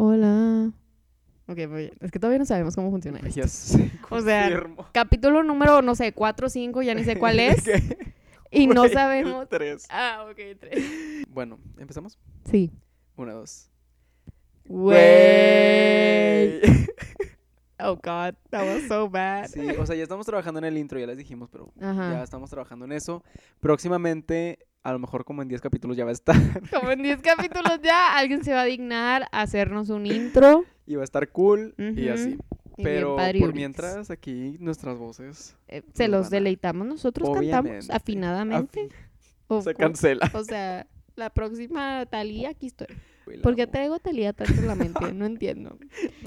Hola. Ok, muy bien. Es que todavía no sabemos cómo funciona esto. Ya sé, O sea, confirmo. Capítulo número, no sé, 4 o 5, ya ni sé cuál es. ¿Qué? y no sabemos. Tres. Ah, ok, 3. Bueno, ¿empezamos? Sí. Una, dos. Güey. Oh, God. That was so bad. Sí, o sea, ya estamos trabajando en el intro, ya les dijimos, pero Ajá. ya estamos trabajando en eso. Próximamente, a lo mejor como en 10 capítulos ya va a estar. Como en 10 capítulos ya, alguien se va a dignar a hacernos un intro. y va a estar cool y así. Y Pero por mientras, aquí nuestras voces Eh, se los deleitamos nosotros, cantamos afinadamente. O, se cancela. o sea, la próxima Talía, aquí estoy. Güey, la ¿Por qué amo. traigo Talía tanto en la mente? No entiendo.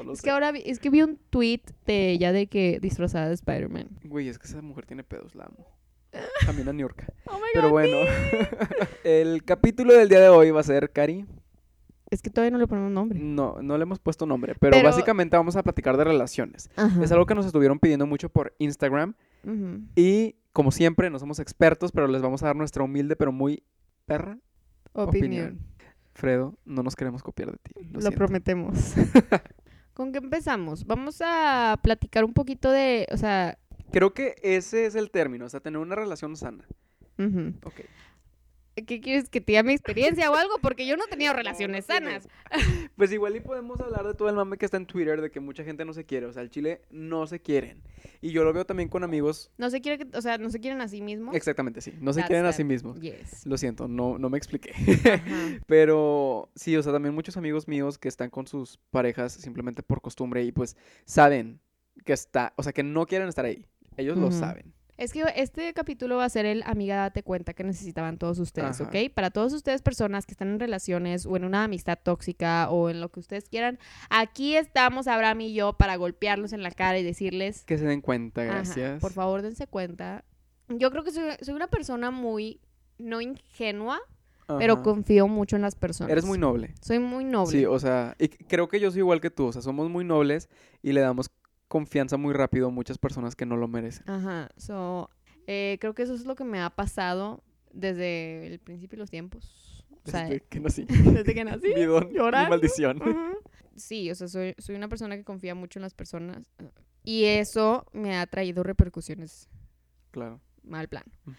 No Es sé. que ahora vi, es que vi un tweet de ella de que disfrazada de Spider-Man. Güey, es que esa mujer tiene pedos, la amo. También a New York. Oh my Pero bueno, el capítulo del día de hoy va a ser, Cari. Es que todavía no le ponemos nombre. No, no le hemos puesto nombre, pero, Pero- básicamente vamos a platicar de relaciones. Ajá. Es algo que nos estuvieron pidiendo mucho por Instagram y como siempre no somos expertos, pero les vamos a dar nuestra humilde pero muy perra Opinión. Fredo, no nos queremos copiar de ti. Lo, Lo, prometemos. ¿Con qué empezamos? Vamos a platicar un poquito de, o sea, Creo que ese es el término, o sea, tener una relación sana. ujú. Ok. ¿qué quieres que te diga mi experiencia o algo? Porque yo no he tenido relaciones no sanas. Pues igual y podemos hablar de todo el mame que está en Twitter, de que mucha gente no se quiere, o sea, el chile no se quieren. Y yo lo veo también con amigos, No se quiere que, o sea, no se quieren a sí mismos. exactamente, sí, no se That's quieren a sí mismos. Yes. Lo siento, no, no me expliqué. Ajá. Pero sí, o sea, también muchos amigos míos que están con sus parejas simplemente por costumbre y pues saben que está, o sea, que no quieren estar ahí. Ellos lo saben. Es que este capítulo va a ser el amiga date cuenta que necesitaban todos ustedes, Ajá. ¿ok? Para todos ustedes personas que están en relaciones o en una amistad tóxica o en lo que ustedes quieran, aquí estamos Abraham y yo para golpearlos en la cara y decirles, Que se den cuenta, Ajá, gracias. por favor dense cuenta. Yo creo que soy, soy una persona muy, no ingenua, pero confío mucho en las personas. Eres muy noble. Soy muy noble. Sí, o sea, y creo que yo soy igual que tú, o sea, somos muy nobles y le damos confianza muy rápido a muchas personas que no lo merecen. Ajá, so, eh, creo que eso es lo que me ha pasado desde el principio de los tiempos. O sea, Desde que nací. desde que nací. Mi don, mi maldición. Sí, o sea, soy, soy una persona que confía mucho en las personas y eso me ha traído repercusiones Claro. mal plan. Ujú.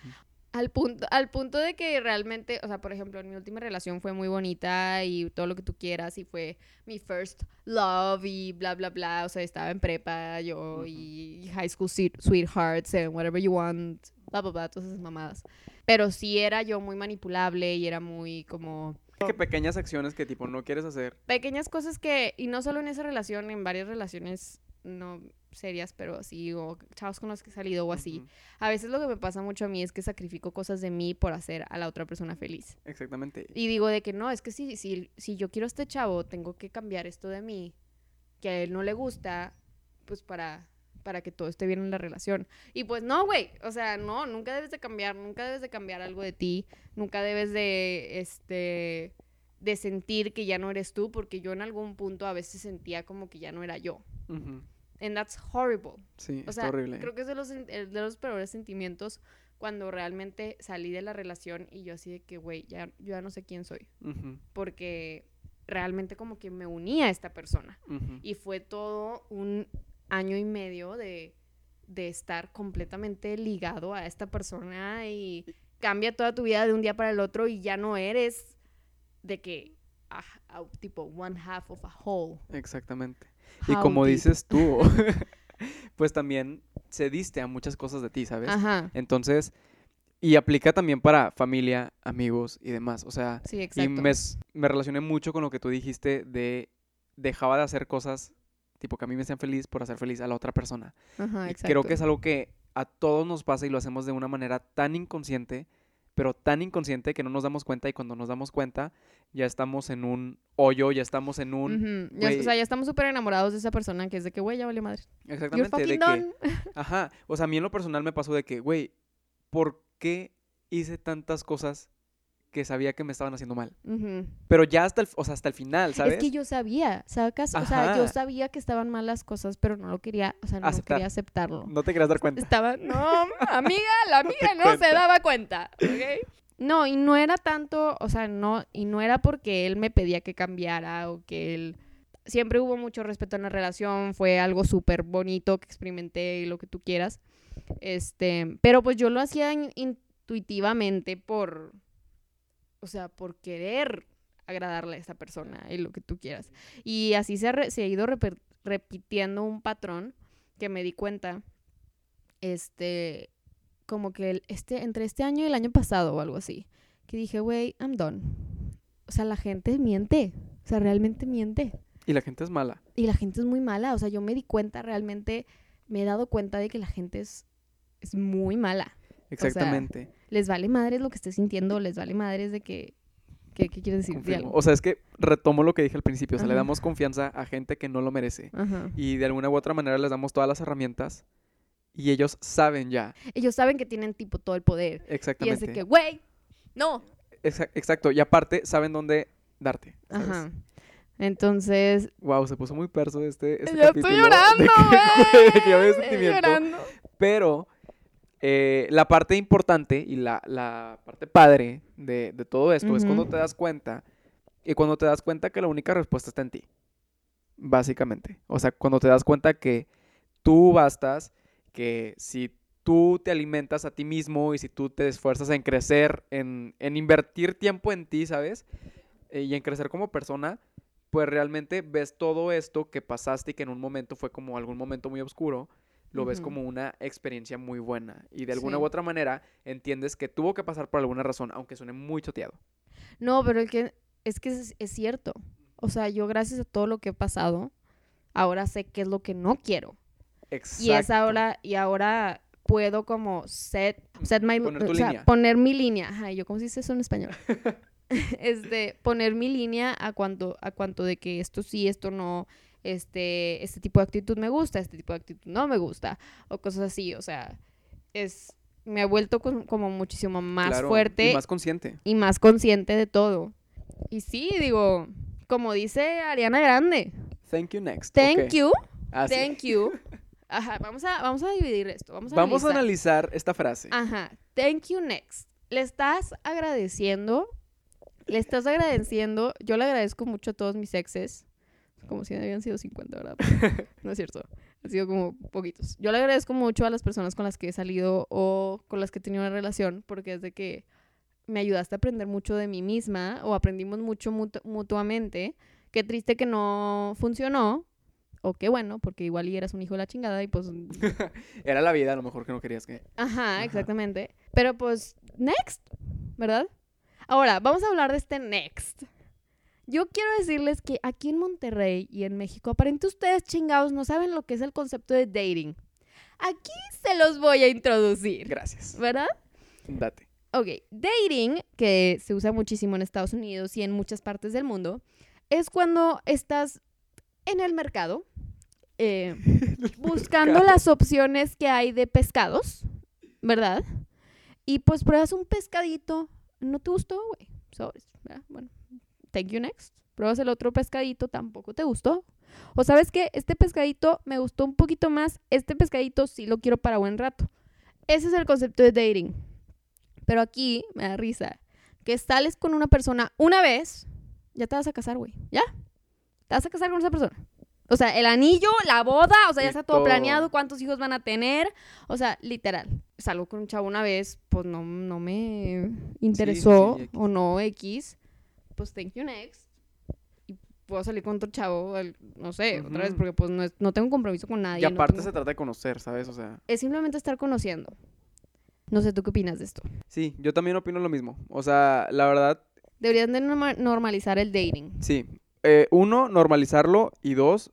Al punto, al punto de que realmente, o sea, por ejemplo, en mi última relación fue muy bonita y todo lo que tú quieras y fue mi first love y bla, bla, bla. O sea, estaba en prepa yo y high school sweet- sweethearts and whatever you want, bla, bla, bla, todas esas mamadas. Pero sí era yo muy manipulable y era muy como Que pequeñas acciones que tipo no quieres hacer. pequeñas cosas que, y no solo en esa relación, en varias relaciones no serias, pero así, o chavos con los que he salido o así. A veces lo que me pasa mucho a mí es que sacrifico cosas de mí por hacer a la otra persona feliz. Exactamente. Y digo de que no, es que si, si, si yo quiero a este chavo, tengo que cambiar esto de mí, que a él no le gusta, pues para, para que todo esté bien en la relación. Y pues no, güey, o sea, no, nunca debes de cambiar, nunca debes de cambiar algo de ti, nunca debes de, este, de sentir que ya no eres tú, porque yo en algún punto a veces sentía como que ya no era yo. Ujú. And that's horrible. Sí, O sea, horrible. creo que es de los, eh, de los peores sentimientos cuando realmente salí de la relación y yo así de que, güey, ya, yo ya no sé quién soy. Ujú, Porque realmente como que me unía a esta persona. ujú. Y fue todo un año y medio de, de estar completamente ligado a esta persona y cambia toda tu vida de un día para el otro y ya no eres de que, ah, tipo, one half of a whole. Exactamente. Y como deep. dices tú, pues también cediste a muchas cosas de ti, ¿sabes? Ajá, Entonces, y aplica también para familia, amigos y demás. O sea, sí, y me, relacioné mucho con lo que tú dijiste de dejaba de hacer cosas tipo que a mí me hacían feliz por hacer feliz a la otra persona. Ajá, Y creo que es algo que a todos nos pasa y lo hacemos de una manera tan inconsciente, pero tan inconsciente que no nos damos cuenta y cuando nos damos cuenta ya estamos en un hoyo, ya estamos en un... Ya- o sea, ya estamos súper enamorados de esa persona que es de que, güey, ya vale madre. You're Exactamente, de que... Ajá, o sea, a mí en lo personal me pasó de que, güey, ¿por qué hice tantas cosas que sabía que me estaban haciendo mal? Pero ya hasta el, o sea, hasta el final, ¿sabes? Es que yo sabía, sacas, o sea, yo sabía que estaban mal las cosas, pero no lo quería, o sea, no Aceptar. quería aceptarlo. No te querías dar cuenta. Estaba, no, amiga, la amiga no se daba cuenta, ¿ok? No, y no era tanto, o sea, no, y no era porque él me pedía que cambiara o que él siempre hubo mucho respeto en la relación, fue algo súper bonito que experimenté y lo que tú quieras. Este, pero pues yo lo hacía in- intuitivamente por, o sea, por querer agradarle a esa persona y lo que tú quieras. Y así se ha, re- se ha ido repitiendo un patrón que me di cuenta, este, como que el- este, entre este año y el año pasado o algo así, que dije, güey, I'm done. O sea, la gente miente, o sea, realmente miente. Y la gente es mala. Y la gente es muy mala, o sea, yo me di cuenta realmente, me he dado cuenta de que la gente es, es muy mala. Exactamente. Les vale madres lo que estés sintiendo, les vale madres de que... ¿Qué, qué quieres decir? Algo. O sea, es que retomo lo que dije al principio. O sea, le damos confianza a gente que no lo merece. Ajá. Y de alguna u otra manera les damos todas las herramientas. Y ellos saben ya. Ellos saben que tienen tipo todo el poder. Y es de Exactamente. que, güey, no. Exa- exacto. Y aparte, saben dónde darte. ¿sabes? Ajá. Entonces, Wow, se puso muy perso este, este yo estoy capítulo. llorando, de que, güey. de que ya me Estoy sentimiento. llorando. Pero eh, la parte importante y la, la parte padre de, de todo esto es cuando te das cuenta y cuando te das cuenta que la única respuesta está en ti. Básicamente. O sea, cuando te das cuenta que tú bastas, que si tú te alimentas a ti mismo y si tú te esfuerzas en crecer, en, en invertir tiempo en ti, ¿sabes? Eh, y en crecer como persona, pues realmente ves todo esto que pasaste y que en un momento fue como algún momento muy oscuro, lo ves como una experiencia muy buena. Y de alguna Sí. u otra manera entiendes que tuvo que pasar por alguna razón, aunque suene muy choteado. No, pero el que, es que es, es cierto. O sea, yo gracias a todo lo que he pasado, ahora sé qué es lo que no quiero. Exacto. Y es ahora, y ahora puedo como set, set my, Poner o sea, poner mi línea. Ajá, ¿y yo cómo se dice eso en español. este, poner mi línea a cuanto, a cuanto de que esto sí, esto no, este, este tipo de actitud me gusta, este tipo de actitud no me gusta, o cosas así, o sea, es, me ha vuelto con- como muchísimo más Claro, fuerte Y más consciente. y más consciente de todo. Y sí, digo, como dice Ariana Grande, Thank you next. thank you, Ah, sí. thank you. Ajá, vamos a, vamos a dividir esto. Vamos a Vamos a analizar. analizar esta frase. Ajá, thank you next. Le estás agradeciendo, le estás agradeciendo, yo le agradezco mucho a todos mis exes, como si habían sido 50, ¿verdad? Pero no es cierto, han sido como poquitos. Yo le agradezco mucho a las personas con las que he salido o con las que he tenido una relación, porque es de que me ayudaste a aprender mucho de mí misma o aprendimos mucho mutu- mutuamente. Qué triste que no funcionó, o qué bueno, porque igual y eras un hijo de la chingada y pues Era la vida, a lo mejor que no querías que. Ajá, Ajá. exactamente. Pero pues, next, ¿verdad? Ahora, vamos a hablar de este next. Yo quiero decirles que aquí en Monterrey y en México, aparentemente ustedes chingados no saben lo que es el concepto de dating. Aquí se los voy a introducir, Gracias. ¿verdad? Date. Ok, dating, que se usa muchísimo en Estados Unidos y en muchas partes del mundo, es cuando estás en el mercado eh, buscando las opciones que hay de pescados, ¿verdad? Y pues pruebas un pescadito, no te gustó, güey, sobres, ¿verdad? Bueno, thank you next. Pruebas el otro pescadito, tampoco te gustó. O sabes que este pescadito me gustó un poquito más, este pescadito sí lo quiero para buen rato. Ese es el concepto de dating. Pero aquí me da risa que sales con una persona una vez, ya te vas a casar, güey. ¿Ya? Te vas a casar con esa persona. O sea, el anillo, la boda, o sea, ya está todo, todo. planeado, cuántos hijos van a tener. O sea, literal. Salgo con un chavo una vez, pues no, no me interesó sí, o no X. Pues thank you next. Y puedo salir con otro chavo, el- no sé, otra vez, porque pues no, es- no tengo compromiso con nadie. Y no aparte tengo- se trata de conocer, ¿sabes? O sea, Es simplemente estar conociendo. No sé, ¿tú qué opinas de esto? sí, yo también opino lo mismo. O sea, la verdad, Deberían de norma- normalizar el dating. sí. Eh, uno, normalizarlo. Y dos,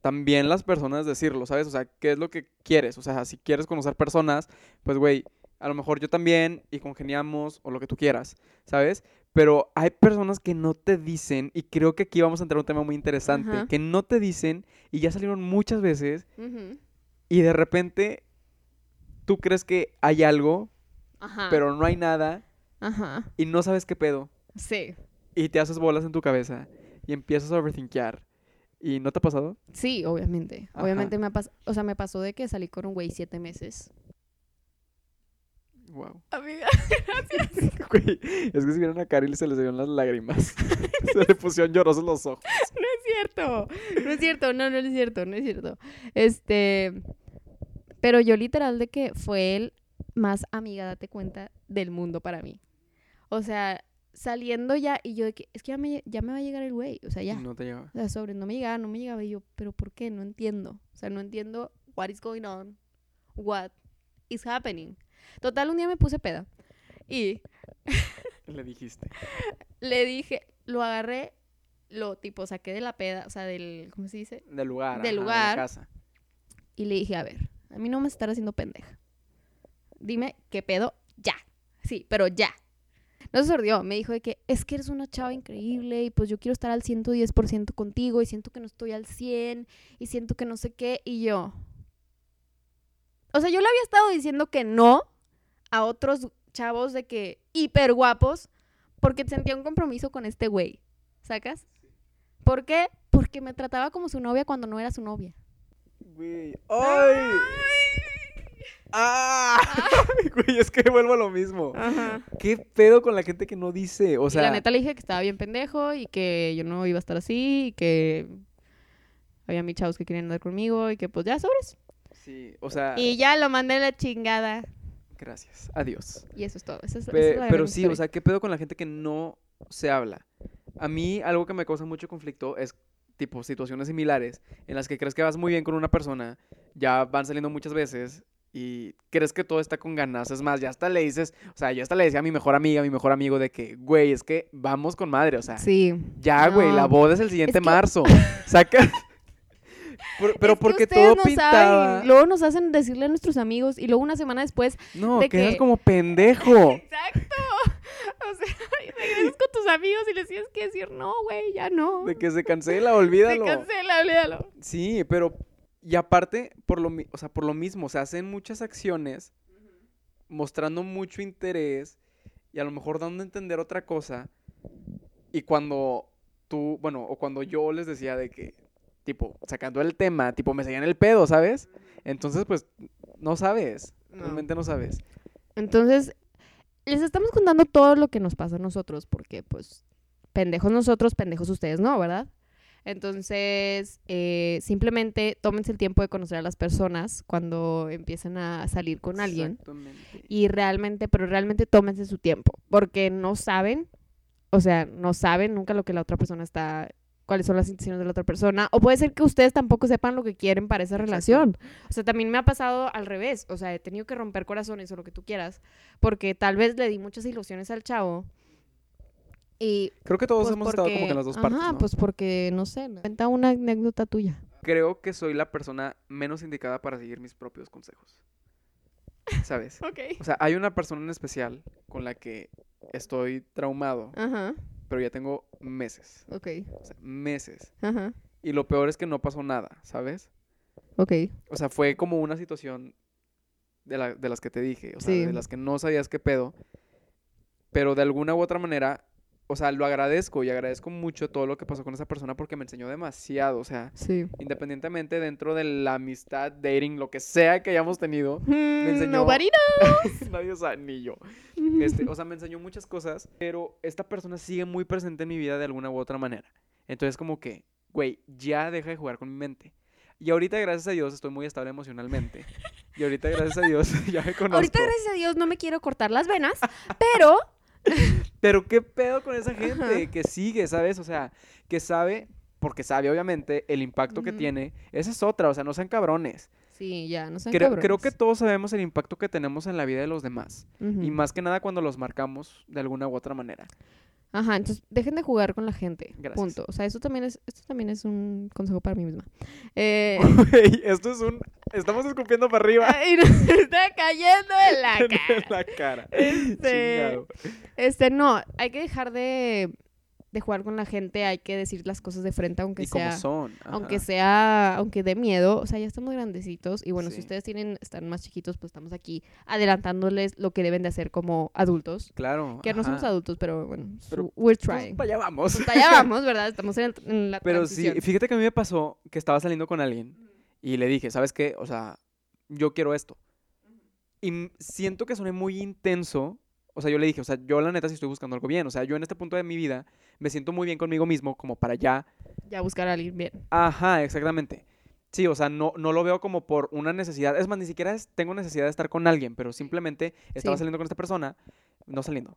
también las personas decirlo, ¿sabes? O sea, ¿qué es lo que quieres? O sea, si quieres conocer personas, pues, güey, a lo mejor yo también y congeniamos o lo que tú quieras, ¿sabes? Pero hay personas que no te dicen, y creo que aquí vamos a entrar a un tema muy interesante, Ajá. que no te dicen y ya salieron muchas veces y de repente tú crees que hay algo, Ajá. pero no hay nada Ajá. y no sabes qué pedo. Sí. Y te haces bolas en tu cabeza y empiezas a overthinkear. ¿Y no te ha pasado? Sí, obviamente. Obviamente me ha pasado. O sea, me pasó de que salí con un güey siete meses. Wow. Amiga. Güey, es que si vieron a Caril se le salieron las lágrimas. se le pusieron llorosos los ojos. No es cierto. No es cierto, no, no es cierto, no es cierto. Este, pero yo literal de que fue el más amiga, date cuenta, del mundo para mí. O sea, saliendo ya y yo de que, es que ya me, ya me va a llegar el güey, o sea, ya. No te lleva. O sea, sobre, no me llegaba, no me llegaba y yo, pero ¿por qué? No entiendo. O sea, no entiendo what is going on, what is happening. Total, un día me puse peda y Le dijiste. le dije, lo agarré, lo tipo saqué de la peda, o sea, del, ¿cómo se dice? Del lugar. Del ajá, de la lugar. casa. Y le dije, a ver, a mí no me estás haciendo pendeja. Dime qué pedo, ya. Sí, pero ya. No se sordió, me dijo de que es que eres una chava increíble y pues yo quiero estar al 110% contigo y siento que no estoy al 100 y siento que no sé qué y yo. O sea, yo le había estado diciendo que no a otros chavos de que hiper guapos porque sentía un compromiso con este güey. ¿Sacas? ¿Por qué? Porque me trataba como su novia cuando no era su novia. Güey. ¡Ay! ¡Ah! Güey, es que vuelvo a lo mismo. Ajá. ¿Qué pedo con la gente que no dice? O y sea, la neta le dije que estaba bien pendejo y que yo no iba a estar así y que había mis chavos que querían andar conmigo y que pues ya sobres. sí, o sea, Y ya lo mandé a la chingada. Gracias. Adiós. Y eso es todo. Esa es- esa Pe- es la pero sí, historia. o sea, ¿qué pedo con la gente que no se habla? A mí algo que me causa mucho conflicto es tipo situaciones similares en las que crees que vas muy bien con una persona, ya van saliendo muchas veces y crees que todo está con ganas. Es más, ya hasta le dices, o sea, yo hasta le decía a mi mejor amiga, a mi mejor amigo de que, güey, es que vamos con madre, o sea, Sí. ya, güey, la boda es el siguiente que- marzo. Saca. Por- pero Es que porque todo no pintaba. saben. Luego nos hacen decirle a nuestros amigos y luego una semana después. No, de quedas que- como pendejo. Exacto. O sea, regresas con tus amigos y les tienes que decir, no, güey, ya no. De que se cancela, Se olvídalo. cancela, olvídalo. Sí, pero y aparte por lo, o sea, por lo mismo, se hacen muchas acciones mostrando mucho interés y a lo mejor dando a entender otra cosa. Y cuando tú, bueno, o cuando yo les decía de que tipo sacando el tema, tipo me seguían el pedo, ¿sabes? Entonces, pues no sabes, No. realmente no sabes. Entonces, les estamos contando todo lo que nos pasa a nosotros, porque pues pendejos nosotros, pendejos ustedes no, ¿verdad? Entonces, eh, simplemente tómense el tiempo de conocer a las personas cuando empiecen a salir con alguien. Exactamente. Y realmente, pero realmente tómense su tiempo, porque no saben, o sea, no saben nunca lo que la otra persona está, cuáles son las intenciones de la otra persona, o puede ser que ustedes tampoco sepan lo que quieren para esa relación. O sea, también me ha pasado al revés, o sea, he tenido que romper corazones o lo que tú quieras, porque tal vez le di muchas ilusiones al chavo. Y Creo que todos pues, hemos estado como que en las dos ajá, partes, ¿no? pues porque, no sé, cuenta una anécdota tuya. Creo que soy la persona menos indicada para seguir mis propios consejos. ¿Sabes? Ok. O sea, hay una persona en especial con la que estoy traumado, Ajá, pero ya tengo meses. ok, O sea, meses. ajá, Y lo peor es que no pasó nada, ¿sabes? ok. O sea, fue como una situación de, la- de las que te dije, o sea, Sí. de las que no sabías qué pedo. Pero de alguna u otra manera, o sea, lo agradezco y agradezco mucho todo lo que pasó con esa persona porque me enseñó demasiado. O sea, Sí. independientemente dentro de la amistad, dating, lo que sea que hayamos tenido, Me enseñó- Nobody nadie sabe, ni yo. Este, o sea, me enseñó muchas cosas, pero esta persona sigue muy presente en mi vida de alguna u otra manera. Entonces, como que, güey, ya deja de jugar con mi mente. Y ahorita, gracias a Dios, estoy muy estable emocionalmente. Y ahorita, gracias a Dios, ya me conozco. Ahorita, gracias a Dios, no me quiero cortar las venas, pero Pero qué pedo con esa gente Ajá. que sigue, ¿sabes? O sea, que sabe, porque sabe obviamente el impacto que tiene. Esa es otra, o sea, no sean cabrones. Sí, ya, no sean Creo, creo que todos sabemos el impacto que tenemos en la vida de los demás. Y más que nada cuando los marcamos de alguna u otra manera. Ajá, entonces dejen de jugar con la gente. Gracias. Punto. O sea, eso también es, esto también es un consejo para mí misma. Eh, esto es un... Estamos escupiendo para arriba. ay, nos está cayendo en la en cara. la cara. Este, Chingado. Este, no, hay que dejar de, de jugar con la gente, hay que decir las cosas de frente, aunque Y como sea. son. Aunque sea, aunque dé miedo, o sea, ya estamos grandecitos y bueno, si ustedes tienen, están más chiquitos, pues estamos aquí adelantándoles lo que deben de hacer como adultos. Claro. Que no somos adultos, pero bueno, su- we're Pues, trying. para allá vamos. Pues allá vamos, ¿verdad? Estamos en, en la Pero sí, fíjate que a mí me pasó que estaba saliendo con alguien y le dije, ¿sabes qué? O sea, yo quiero esto. Y siento que soné muy intenso. O sea, yo le dije, o sea, yo la neta sí estoy buscando algo bien. O sea, yo en este punto de mi vida me siento muy bien conmigo mismo como para ya Ya buscar a alguien bien. Ajá, exactamente. Sí, o sea, no, no lo veo como por una necesidad. Es más, ni siquiera es- tengo necesidad de estar con alguien, pero simplemente estaba Sí. saliendo con esta persona, no saliendo,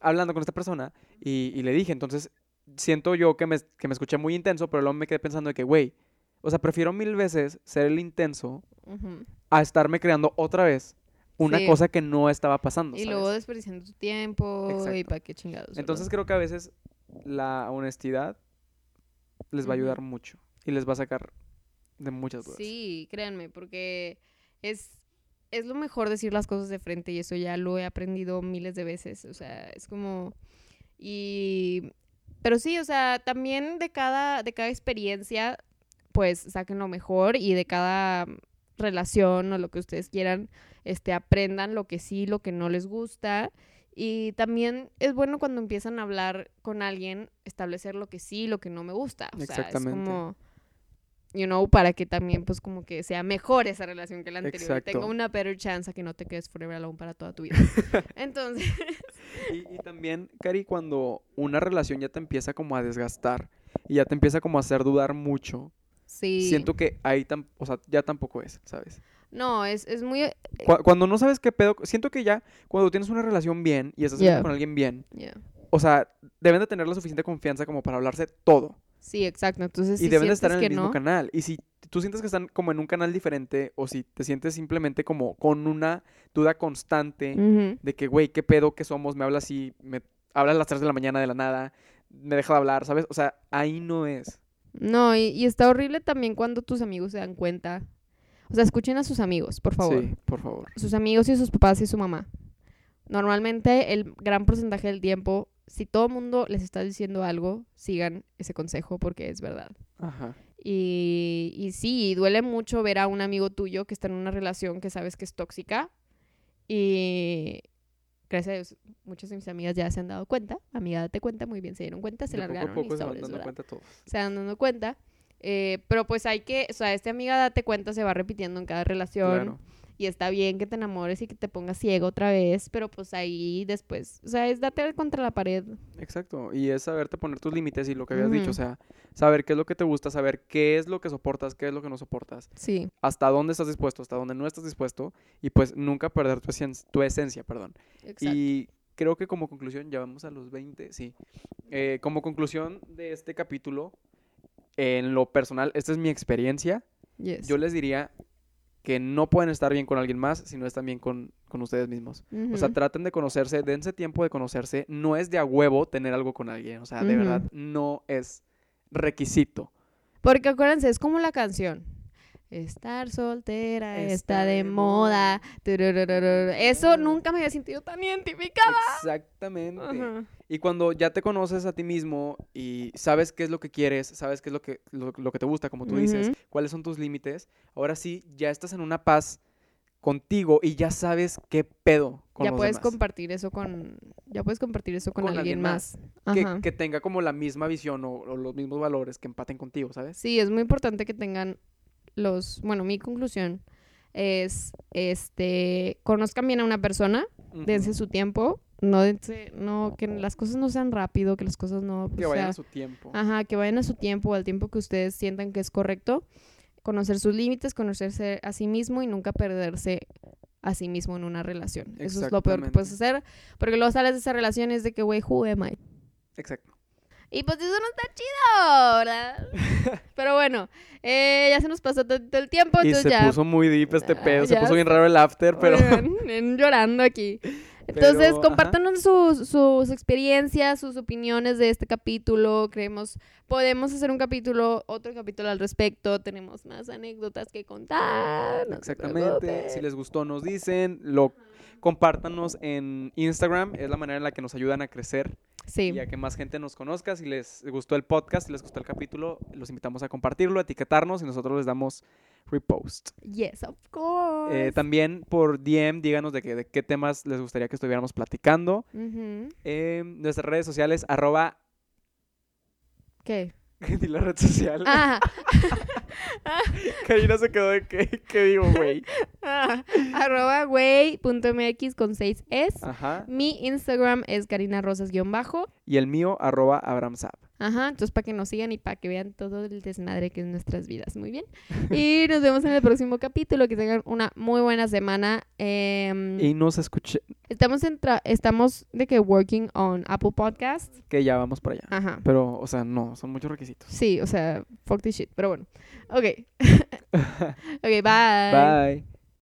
hablando con esta persona y, y le dije, entonces siento yo que me, que me escuché muy intenso, pero luego me quedé pensando de que, güey, o sea, prefiero mil veces ser el intenso Ujú. a estarme creando otra vez una Sí. cosa que no estaba pasando. Y ¿sabes? luego desperdiciando tu tiempo y Exacto. para qué chingados. ¿verdad? Entonces creo que a veces la honestidad les va a ayudar mucho y les va a sacar de muchas dudas. Sí, créanme, porque es, es lo mejor decir las cosas de frente y eso ya lo he aprendido miles de veces. O sea, es como. Y. Pero sí, o sea, también de cada, de cada experiencia, pues saquen lo mejor y de cada relación o lo que ustedes quieran, este, aprendan lo que sí, lo que no les gusta. Y también es bueno cuando empiezan a hablar con alguien, establecer lo que sí, lo que no me gusta. O sea, Exactamente. es como, you know, para que también pues como que sea mejor esa relación que la anterior. Exacto. Tenga una better chance a que no te quedes forever alone para toda tu vida. Entonces, Y, y también, Cari, cuando una relación ya te empieza como a desgastar y ya te empieza como a hacer dudar mucho, sí. siento que ahí tam- o sea, ya tampoco es, ¿sabes? No, es, es muy... Cu- cuando no sabes qué pedo, siento que ya cuando tienes una relación bien y estás Yeah. con alguien bien, yeah. o sea, deben de tener la suficiente confianza como para hablarse todo. Sí, exacto. Entonces, y si deben de estar en el mismo no, canal. Y si tú sientes que están como en un canal diferente o si te sientes simplemente como con una duda constante de que, güey, qué pedo que somos, me habla así, me habla a las 3 de la mañana de la nada, me deja de hablar, ¿sabes? O sea, ahí no es. No, y, y está horrible también cuando tus amigos se dan cuenta. O sea, escuchen a sus amigos, por favor. Sí, por favor. Sus amigos y sus papás y su mamá. Normalmente, el gran porcentaje del tiempo, si todo el mundo les está diciendo algo, sigan ese consejo porque es verdad. Ajá. Y, y sí, duele mucho ver a un amigo tuyo que está en una relación que sabes que es tóxica. Y gracias a Dios, muchas de mis amigas ya se han dado cuenta. Amiga, date cuenta, muy bien, se dieron cuenta, se De poco a largaron poco y se van dando ¿verdad? cuenta todos. se van dando cuenta. Eh, pero pues hay que, o sea, este amiga date cuenta se va repitiendo en cada relación. Claro. Y está bien que te enamores y que te pongas ciego otra vez, pero pues ahí después, o sea, es date contra la pared. Exacto. Y es saberte poner tus límites y lo que habías dicho. O sea, saber qué es lo que te gusta, saber qué es lo que soportas, qué es lo que no soportas. Sí. Hasta dónde estás dispuesto, hasta dónde no estás dispuesto. Y pues nunca perder tu, esen- tu esencia, perdón. Exacto. Y creo que como conclusión, ya vamos a los 20, sí. Eh, como conclusión de este capítulo, en lo personal, esta es mi experiencia. Yes. Yo les diría que no pueden estar bien con alguien más si no están bien con, con ustedes mismos. O sea, traten de conocerse, dense tiempo de conocerse. No es de a huevo tener algo con alguien. O sea, de verdad, no es requisito. Porque acuérdense, es como la canción. Estar soltera está, Está de de moda. Eso nunca me había sentido tan identificada. Exactamente. Y cuando ya te conoces a ti mismo y sabes qué es lo que quieres, sabes qué es lo que, lo, lo que te gusta, como tú dices, cuáles son tus límites, ahora sí, ya estás en una paz contigo y ya sabes qué pedo con Ya los puedes demás. compartir eso con, ya puedes compartir eso con, Con alguien alguien más. Que, que tenga como la misma visión o, o los mismos valores que empaten contigo, ¿sabes? Sí, es muy importante que tengan los, bueno, mi conclusión es, este, conozcan bien a una persona, dense su tiempo, no dense, no, que las cosas no sean rápido, que las cosas no, Que o vayan sea, a su tiempo. Ajá, que vayan a su tiempo, al tiempo que ustedes sientan que es correcto. Conocer sus límites, conocerse a sí mismo y nunca perderse a sí mismo en una relación. Eso es lo peor que puedes hacer. Porque luego sales de esa relación y es de que, güey, who am I? Exacto. Y pues eso no está chido, ¿verdad? Pero bueno, eh, ya se nos pasó todo el tiempo, Y se ya. puso muy deep este Ah, pedo, se puso bien raro el after, pero... Oigan, llorando aquí. Entonces, Pero, compártanos sus, sus experiencias, sus opiniones de este capítulo. Creemos, podemos hacer un capítulo, otro capítulo al respecto. Tenemos más anécdotas que contar. no Exactamente. Si les gustó, nos dicen. Lo compártanos en Instagram. Es la manera en la que nos ayudan a crecer Sí. y a que más gente nos conozca. Si les gustó el podcast, si les gustó el capítulo, los invitamos a compartirlo, a etiquetarnos y nosotros les damos repost. Yes, of course. Eh, también por DM, díganos de, qué- de qué temas les gustaría que estuviéramos platicando. Eh, nuestras redes sociales, arroba. ¿Qué? Di la red social. Ah, Karina se quedó de qué, qué digo, güey. ah, arroba güey.mx con 6 es. Ajá. Mi Instagram es Karina Rosas-bajo. Y el mío, arroba Abraham Saab. Ajá, entonces para que nos sigan y para que vean todo el desmadre que es nuestras vidas. Muy bien. Y nos vemos en el próximo capítulo. Que tengan una muy buena semana. Em, Y nos escuché, estamos, en estamos de que working on Apple Podcast. que ya vamos para allá. Ajá. Pero, o sea, no, son muchos requisitos. Sí, o sea, fuck this shit. Pero bueno. Ok. ok, bye. Bye.